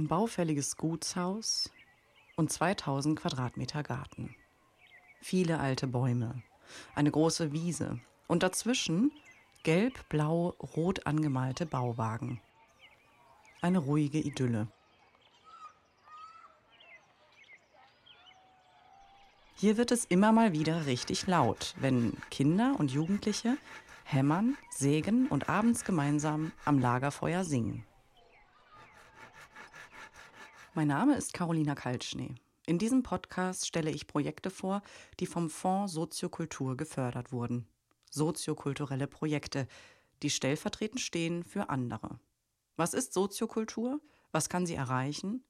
Ein baufälliges Gutshaus und 2000 Quadratmeter Garten. Viele alte Bäume, eine große Wiese und dazwischen gelb, blau, rot angemalte Bauwagen. Eine ruhige Idylle. Hier wird es immer mal wieder richtig laut, wenn Kinder und Jugendliche hämmern, sägen und abends gemeinsam am Lagerfeuer singen. Mein Name ist Carolina Kaltschnee. In diesem Podcast stelle ich Projekte vor, die vom Fonds Soziokultur gefördert wurden. Soziokulturelle Projekte, die stellvertretend stehen für andere. Was ist Soziokultur? Was kann sie erreichen?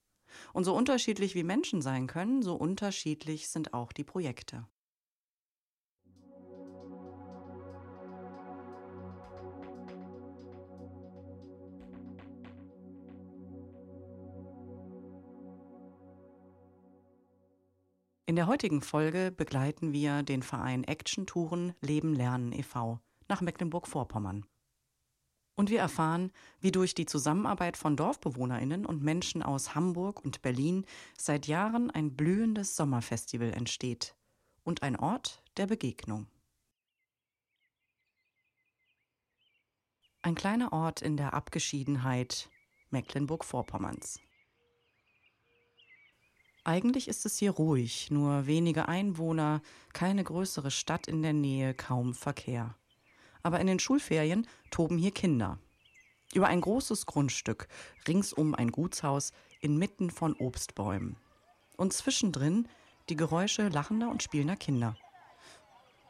Und so unterschiedlich wie Menschen sein können, so unterschiedlich sind auch die Projekte. In der heutigen Folge begleiten wir den Verein Action Touren Leben Lernen e.V. nach Mecklenburg-Vorpommern. Und wir erfahren, wie durch die Zusammenarbeit von Dorfbewohnerinnen und Menschen aus Hamburg und Berlin seit Jahren ein blühendes Sommerfestival entsteht und ein Ort der Begegnung. Ein kleiner Ort in der Abgeschiedenheit Mecklenburg-Vorpommerns. Eigentlich ist es hier ruhig, nur wenige Einwohner, keine größere Stadt in der Nähe, kaum Verkehr aber in den Schulferien toben hier Kinder. Über ein großes Grundstück, ringsum ein Gutshaus, inmitten von Obstbäumen. Und zwischendrin die Geräusche lachender und spielender Kinder.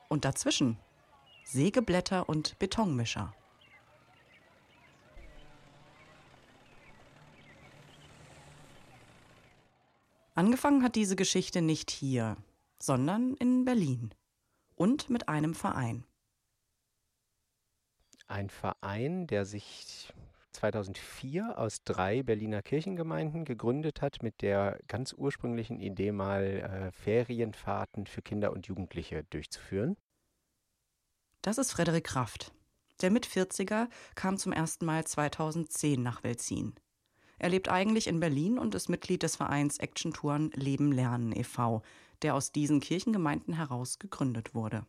Und dazwischen Sägeblätter und Betonmischer. Angefangen hat diese Geschichte nicht hier, sondern in Berlin und mit einem Verein ein Verein, der sich 2004 aus drei Berliner Kirchengemeinden gegründet hat, mit der ganz ursprünglichen Idee mal äh, Ferienfahrten für Kinder und Jugendliche durchzuführen. Das ist Frederik Kraft. Der Mit-40er kam zum ersten Mal 2010 nach Welzin. Er lebt eigentlich in Berlin und ist Mitglied des Vereins Action Touren Leben Lernen e.V., der aus diesen Kirchengemeinden heraus gegründet wurde.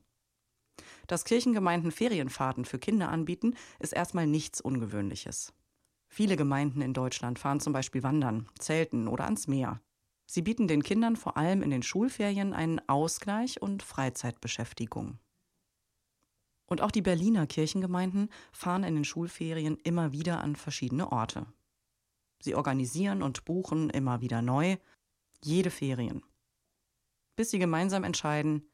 Dass Kirchengemeinden Ferienfahrten für Kinder anbieten, ist erstmal nichts Ungewöhnliches. Viele Gemeinden in Deutschland fahren zum Beispiel wandern, zelten oder ans Meer. Sie bieten den Kindern vor allem in den Schulferien einen Ausgleich und Freizeitbeschäftigung. Und auch die Berliner Kirchengemeinden fahren in den Schulferien immer wieder an verschiedene Orte. Sie organisieren und buchen immer wieder neu, jede Ferien. Bis sie gemeinsam entscheiden,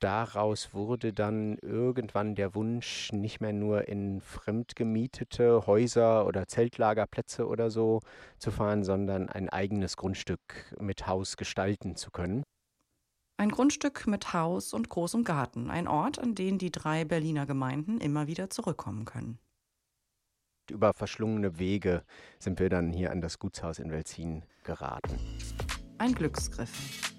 daraus wurde dann irgendwann der Wunsch, nicht mehr nur in fremdgemietete Häuser oder Zeltlagerplätze oder so zu fahren, sondern ein eigenes Grundstück mit Haus gestalten zu können. Ein Grundstück mit Haus und großem Garten, ein Ort, an den die drei Berliner Gemeinden immer wieder zurückkommen können. Über verschlungene Wege sind wir dann hier an das Gutshaus in Welzin geraten. Ein Glücksgriff.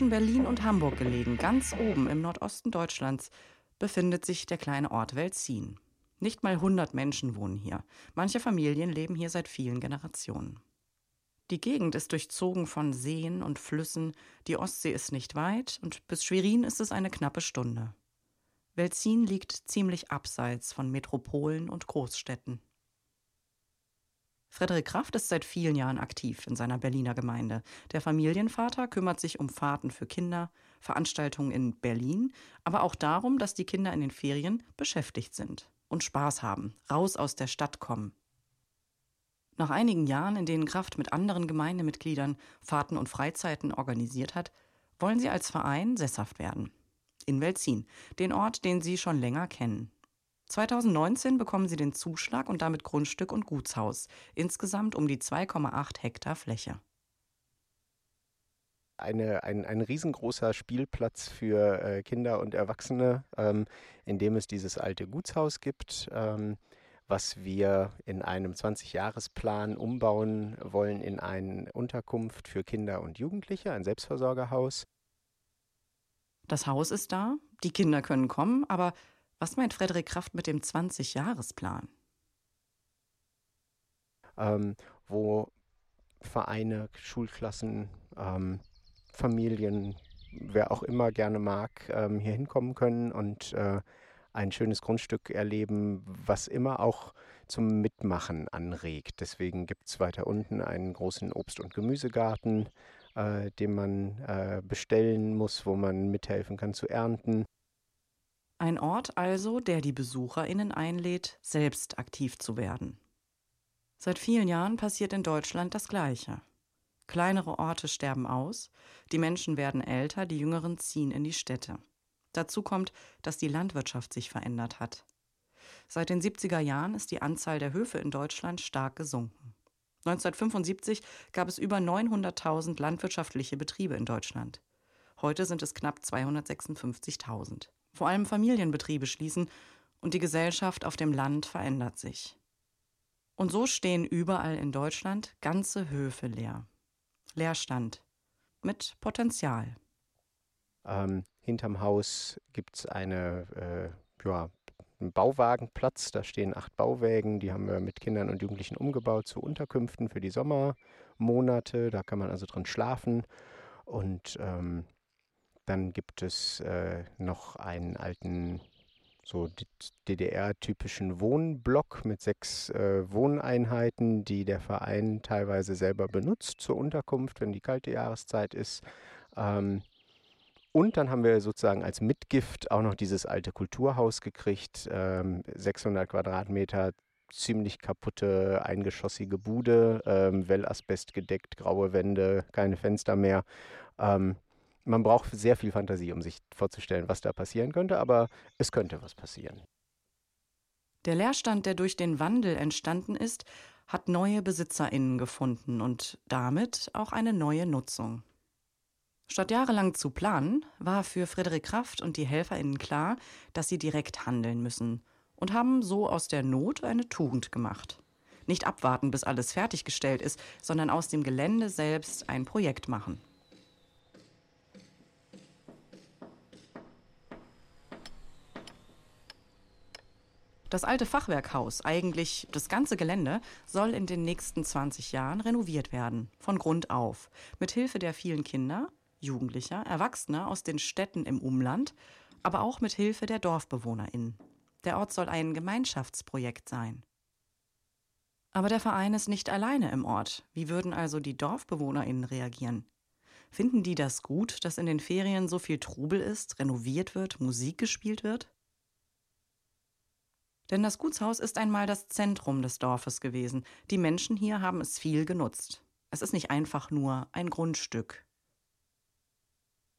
Zwischen Berlin und Hamburg gelegen, ganz oben im Nordosten Deutschlands, befindet sich der kleine Ort Welzin. Nicht mal 100 Menschen wohnen hier. Manche Familien leben hier seit vielen Generationen. Die Gegend ist durchzogen von Seen und Flüssen, die Ostsee ist nicht weit und bis Schwerin ist es eine knappe Stunde. Welzin liegt ziemlich abseits von Metropolen und Großstädten. Frederik Kraft ist seit vielen Jahren aktiv in seiner Berliner Gemeinde. Der Familienvater kümmert sich um Fahrten für Kinder, Veranstaltungen in Berlin, aber auch darum, dass die Kinder in den Ferien beschäftigt sind und Spaß haben, raus aus der Stadt kommen. Nach einigen Jahren, in denen Kraft mit anderen Gemeindemitgliedern Fahrten und Freizeiten organisiert hat, wollen sie als Verein sesshaft werden. In Welzin, den Ort, den sie schon länger kennen. 2019 bekommen sie den Zuschlag und damit Grundstück und Gutshaus, insgesamt um die 2,8 Hektar Fläche. eine, ein, ein riesengroßer Spielplatz für äh, Kinder und Erwachsene, ähm, in dem es dieses alte Gutshaus gibt, ähm, was wir in einem 20-Jahres-Plan umbauen wollen in eine Unterkunft für Kinder und Jugendliche, ein Selbstversorgerhaus. Das Haus ist da, die Kinder können kommen, aber was meint Frederik Kraft mit dem 20-Jahres-Plan? Ähm, wo Vereine, Schulklassen, ähm, Familien, wer auch immer gerne mag, ähm, hier hinkommen können und äh, ein schönes Grundstück erleben, was immer auch zum Mitmachen anregt. Deswegen gibt es weiter unten einen großen Obst- und Gemüsegarten, äh, den man äh, bestellen muss, wo man mithelfen kann zu ernten. Ein Ort also, der die Besucherinnen einlädt, selbst aktiv zu werden. Seit vielen Jahren passiert in Deutschland das Gleiche. Kleinere Orte sterben aus, die Menschen werden älter, die Jüngeren ziehen in die Städte. Dazu kommt, dass die Landwirtschaft sich verändert hat. Seit den 70er Jahren ist die Anzahl der Höfe in Deutschland stark gesunken. 1975 gab es über 900.000 landwirtschaftliche Betriebe in Deutschland. Heute sind es knapp 256.000. Vor allem Familienbetriebe schließen und die Gesellschaft auf dem Land verändert sich. Und so stehen überall in Deutschland ganze Höfe leer. Leerstand mit Potenzial. Ähm, hinterm Haus gibt es eine, äh, ja, einen Bauwagenplatz. Da stehen acht Bauwägen. Die haben wir mit Kindern und Jugendlichen umgebaut zu Unterkünften für die Sommermonate. Da kann man also drin schlafen. Und ähm, dann gibt es äh, noch einen alten so DDR-typischen Wohnblock mit sechs äh, Wohneinheiten, die der Verein teilweise selber benutzt zur Unterkunft, wenn die kalte Jahreszeit ist. Ähm, und dann haben wir sozusagen als Mitgift auch noch dieses alte Kulturhaus gekriegt, ähm, 600 Quadratmeter, ziemlich kaputte, eingeschossige Bude, ähm, Wellasbest gedeckt, graue Wände, keine Fenster mehr. Ähm, man braucht sehr viel Fantasie, um sich vorzustellen, was da passieren könnte, aber es könnte was passieren. Der Leerstand, der durch den Wandel entstanden ist, hat neue BesitzerInnen gefunden und damit auch eine neue Nutzung. Statt jahrelang zu planen, war für Frederik Kraft und die HelferInnen klar, dass sie direkt handeln müssen und haben so aus der Not eine Tugend gemacht. Nicht abwarten, bis alles fertiggestellt ist, sondern aus dem Gelände selbst ein Projekt machen. Das alte Fachwerkhaus, eigentlich das ganze Gelände, soll in den nächsten 20 Jahren renoviert werden, von Grund auf, mit Hilfe der vielen Kinder, Jugendlicher, Erwachsener aus den Städten im Umland, aber auch mit Hilfe der DorfbewohnerInnen. Der Ort soll ein Gemeinschaftsprojekt sein. Aber der Verein ist nicht alleine im Ort. Wie würden also die DorfbewohnerInnen reagieren? Finden die das gut, dass in den Ferien so viel Trubel ist, renoviert wird, Musik gespielt wird? Denn das Gutshaus ist einmal das Zentrum des Dorfes gewesen. Die Menschen hier haben es viel genutzt. Es ist nicht einfach nur ein Grundstück.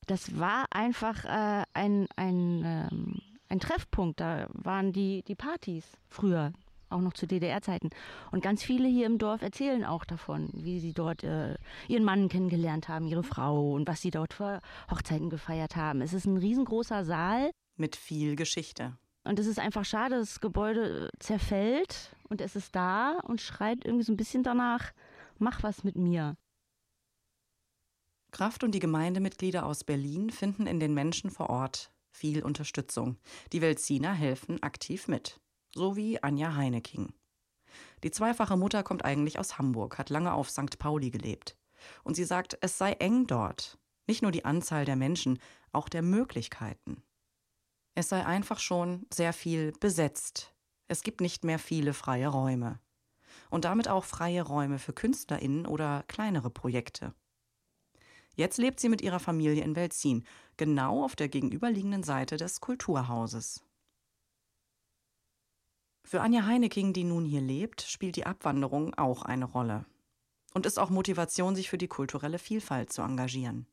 Das war einfach äh, ein, ein, ähm, ein Treffpunkt. Da waren die, die Partys früher, auch noch zu DDR-Zeiten. Und ganz viele hier im Dorf erzählen auch davon, wie sie dort äh, ihren Mann kennengelernt haben, ihre Frau und was sie dort für Hochzeiten gefeiert haben. Es ist ein riesengroßer Saal. Mit viel Geschichte. Und es ist einfach schade, das Gebäude zerfällt und es ist da und schreit irgendwie so ein bisschen danach, mach was mit mir. Kraft und die Gemeindemitglieder aus Berlin finden in den Menschen vor Ort viel Unterstützung. Die Welziner helfen aktiv mit. So wie Anja Heineking. Die zweifache Mutter kommt eigentlich aus Hamburg, hat lange auf St. Pauli gelebt. Und sie sagt, es sei eng dort. Nicht nur die Anzahl der Menschen, auch der Möglichkeiten. Es sei einfach schon sehr viel besetzt. Es gibt nicht mehr viele freie Räume. Und damit auch freie Räume für KünstlerInnen oder kleinere Projekte. Jetzt lebt sie mit ihrer Familie in Welzin, genau auf der gegenüberliegenden Seite des Kulturhauses. Für Anja Heineking, die nun hier lebt, spielt die Abwanderung auch eine Rolle. Und ist auch Motivation, sich für die kulturelle Vielfalt zu engagieren.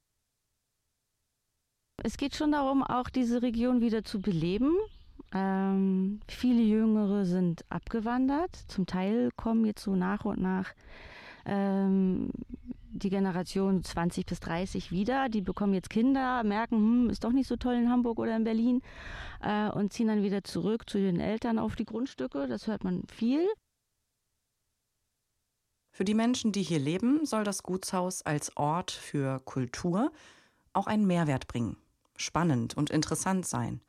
Es geht schon darum, auch diese Region wieder zu beleben. Ähm, viele Jüngere sind abgewandert. Zum Teil kommen jetzt so nach und nach ähm, die Generation 20 bis 30 wieder. Die bekommen jetzt Kinder, merken, hm, ist doch nicht so toll in Hamburg oder in Berlin äh, und ziehen dann wieder zurück zu den Eltern auf die Grundstücke. Das hört man viel. Für die Menschen, die hier leben, soll das Gutshaus als Ort für Kultur auch einen Mehrwert bringen, spannend und interessant sein.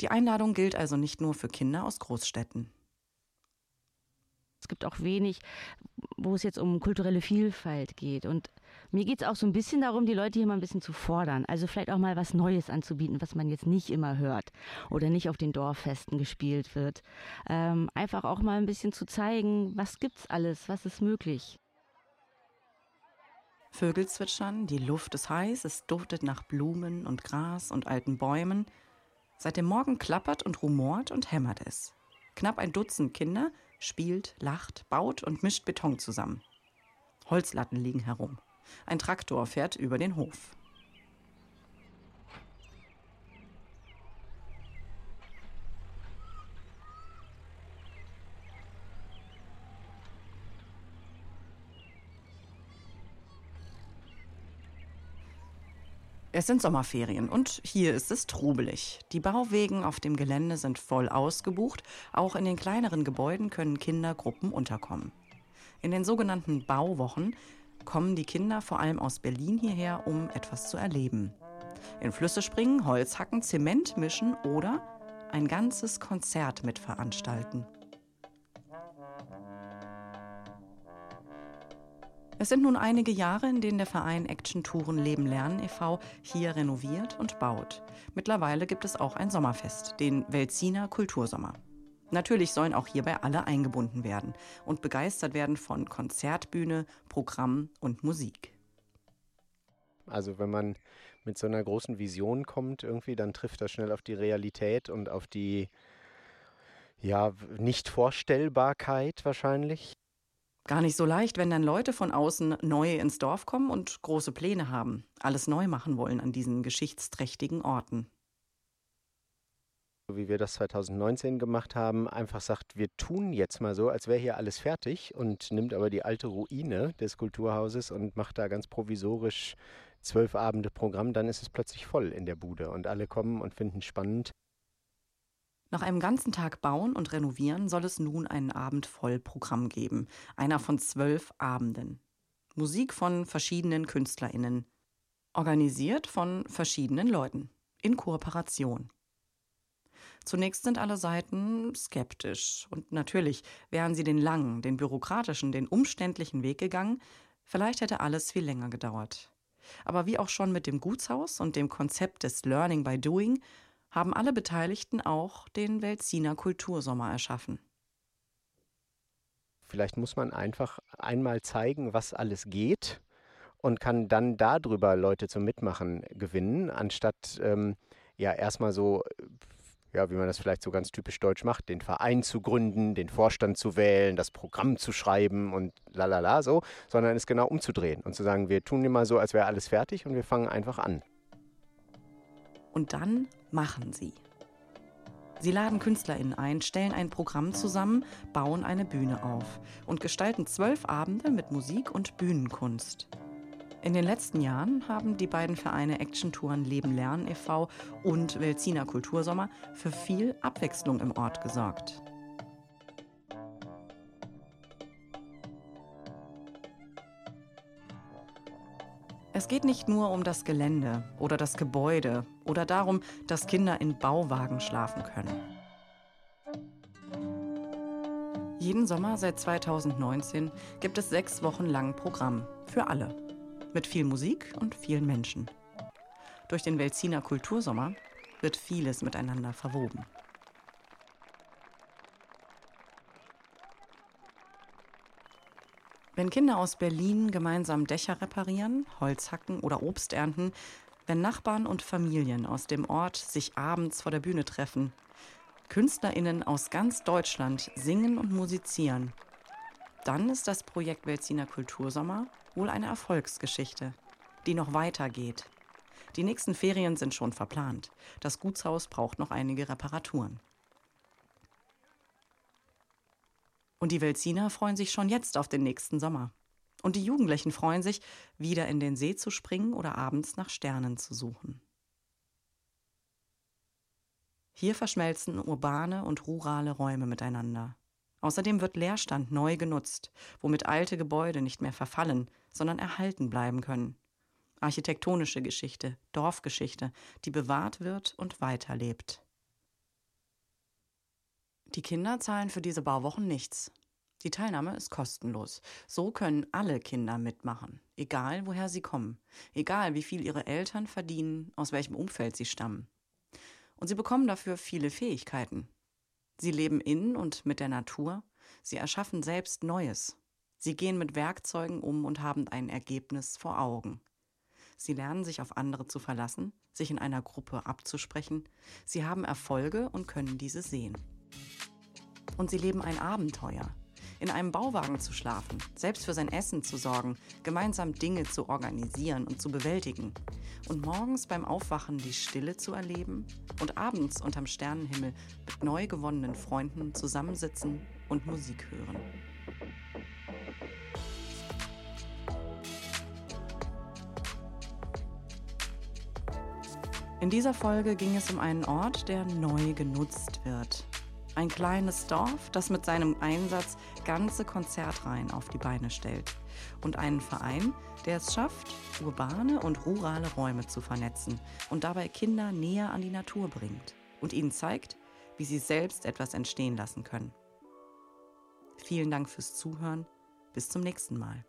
Die Einladung gilt also nicht nur für Kinder aus Großstädten. Es gibt auch wenig, wo es jetzt um kulturelle Vielfalt geht. Und mir geht es auch so ein bisschen darum, die Leute hier mal ein bisschen zu fordern. Also vielleicht auch mal was Neues anzubieten, was man jetzt nicht immer hört oder nicht auf den Dorffesten gespielt wird. Ähm, einfach auch mal ein bisschen zu zeigen, was gibt's alles, was ist möglich. Vögel zwitschern, die Luft ist heiß, es duftet nach Blumen und Gras und alten Bäumen. Seit dem Morgen klappert und rumort und hämmert es. Knapp ein Dutzend Kinder spielt, lacht, baut und mischt Beton zusammen. Holzlatten liegen herum. Ein Traktor fährt über den Hof. Es sind Sommerferien und hier ist es trubelig. Die Bauwegen auf dem Gelände sind voll ausgebucht. Auch in den kleineren Gebäuden können Kindergruppen unterkommen. In den sogenannten Bauwochen kommen die Kinder vor allem aus Berlin hierher, um etwas zu erleben. In Flüsse springen, Holz hacken, Zement mischen oder ein ganzes Konzert mitveranstalten. Es sind nun einige Jahre, in denen der Verein Action Touren Leben Lernen e.V. hier renoviert und baut. Mittlerweile gibt es auch ein Sommerfest, den Welziner Kultursommer. Natürlich sollen auch hierbei alle eingebunden werden und begeistert werden von Konzertbühne, Programm und Musik. Also wenn man mit so einer großen Vision kommt, irgendwie, dann trifft das schnell auf die Realität und auf die ja, Nicht-Vorstellbarkeit wahrscheinlich. Gar nicht so leicht, wenn dann Leute von außen neu ins Dorf kommen und große Pläne haben, alles neu machen wollen an diesen geschichtsträchtigen Orten. Wie wir das 2019 gemacht haben, einfach sagt, wir tun jetzt mal so, als wäre hier alles fertig und nimmt aber die alte Ruine des Kulturhauses und macht da ganz provisorisch zwölf Abende Programm, dann ist es plötzlich voll in der Bude und alle kommen und finden spannend. Nach einem ganzen Tag Bauen und Renovieren soll es nun einen Abend voll Programm geben. Einer von zwölf Abenden. Musik von verschiedenen KünstlerInnen. Organisiert von verschiedenen Leuten. In Kooperation. Zunächst sind alle Seiten skeptisch. Und natürlich wären sie den langen, den bürokratischen, den umständlichen Weg gegangen, vielleicht hätte alles viel länger gedauert. Aber wie auch schon mit dem Gutshaus und dem Konzept des Learning by Doing haben alle Beteiligten auch den Welziner Kultursommer erschaffen. Vielleicht muss man einfach einmal zeigen, was alles geht und kann dann darüber Leute zum Mitmachen gewinnen, anstatt ähm, ja erstmal so, ja, wie man das vielleicht so ganz typisch deutsch macht, den Verein zu gründen, den Vorstand zu wählen, das Programm zu schreiben und lalala so, sondern es genau umzudrehen und zu sagen, wir tun immer so, als wäre alles fertig und wir fangen einfach an. Und dann machen sie. Sie laden KünstlerInnen ein, stellen ein Programm zusammen, bauen eine Bühne auf und gestalten zwölf Abende mit Musik und Bühnenkunst. In den letzten Jahren haben die beiden Vereine Action Touren Leben Lernen e.V. und Welziner Kultursommer für viel Abwechslung im Ort gesorgt. Es geht nicht nur um das Gelände oder das Gebäude oder darum, dass Kinder in Bauwagen schlafen können. Jeden Sommer seit 2019 gibt es sechs Wochen lang Programm für alle. Mit viel Musik und vielen Menschen. Durch den Welziner Kultursommer wird vieles miteinander verwoben. Wenn Kinder aus Berlin gemeinsam Dächer reparieren, Holz hacken oder Obst ernten, wenn Nachbarn und Familien aus dem Ort sich abends vor der Bühne treffen, KünstlerInnen aus ganz Deutschland singen und musizieren, dann ist das Projekt Welziner Kultursommer wohl eine Erfolgsgeschichte, die noch weitergeht. Die nächsten Ferien sind schon verplant. Das Gutshaus braucht noch einige Reparaturen. Und die Welziner freuen sich schon jetzt auf den nächsten Sommer. Und die Jugendlichen freuen sich, wieder in den See zu springen oder abends nach Sternen zu suchen. Hier verschmelzen urbane und rurale Räume miteinander. Außerdem wird Leerstand neu genutzt, womit alte Gebäude nicht mehr verfallen, sondern erhalten bleiben können. Architektonische Geschichte, Dorfgeschichte, die bewahrt wird und weiterlebt. Die Kinder zahlen für diese Bauwochen nichts. Die Teilnahme ist kostenlos. So können alle Kinder mitmachen, egal woher sie kommen, egal wie viel ihre Eltern verdienen, aus welchem Umfeld sie stammen. Und sie bekommen dafür viele Fähigkeiten. Sie leben in und mit der Natur, sie erschaffen selbst Neues. Sie gehen mit Werkzeugen um und haben ein Ergebnis vor Augen. Sie lernen sich auf andere zu verlassen, sich in einer Gruppe abzusprechen. Sie haben Erfolge und können diese sehen. Und sie leben ein Abenteuer, in einem Bauwagen zu schlafen, selbst für sein Essen zu sorgen, gemeinsam Dinge zu organisieren und zu bewältigen. Und morgens beim Aufwachen die Stille zu erleben und abends unterm Sternenhimmel mit neu gewonnenen Freunden zusammensitzen und Musik hören. In dieser Folge ging es um einen Ort, der neu genutzt wird, ein kleines Dorf, das mit seinem Einsatz ganze Konzertreihen auf die Beine stellt. Und einen Verein, der es schafft, urbane und rurale Räume zu vernetzen und dabei Kinder näher an die Natur bringt und ihnen zeigt, wie sie selbst etwas entstehen lassen können. Vielen Dank fürs Zuhören. Bis zum nächsten Mal.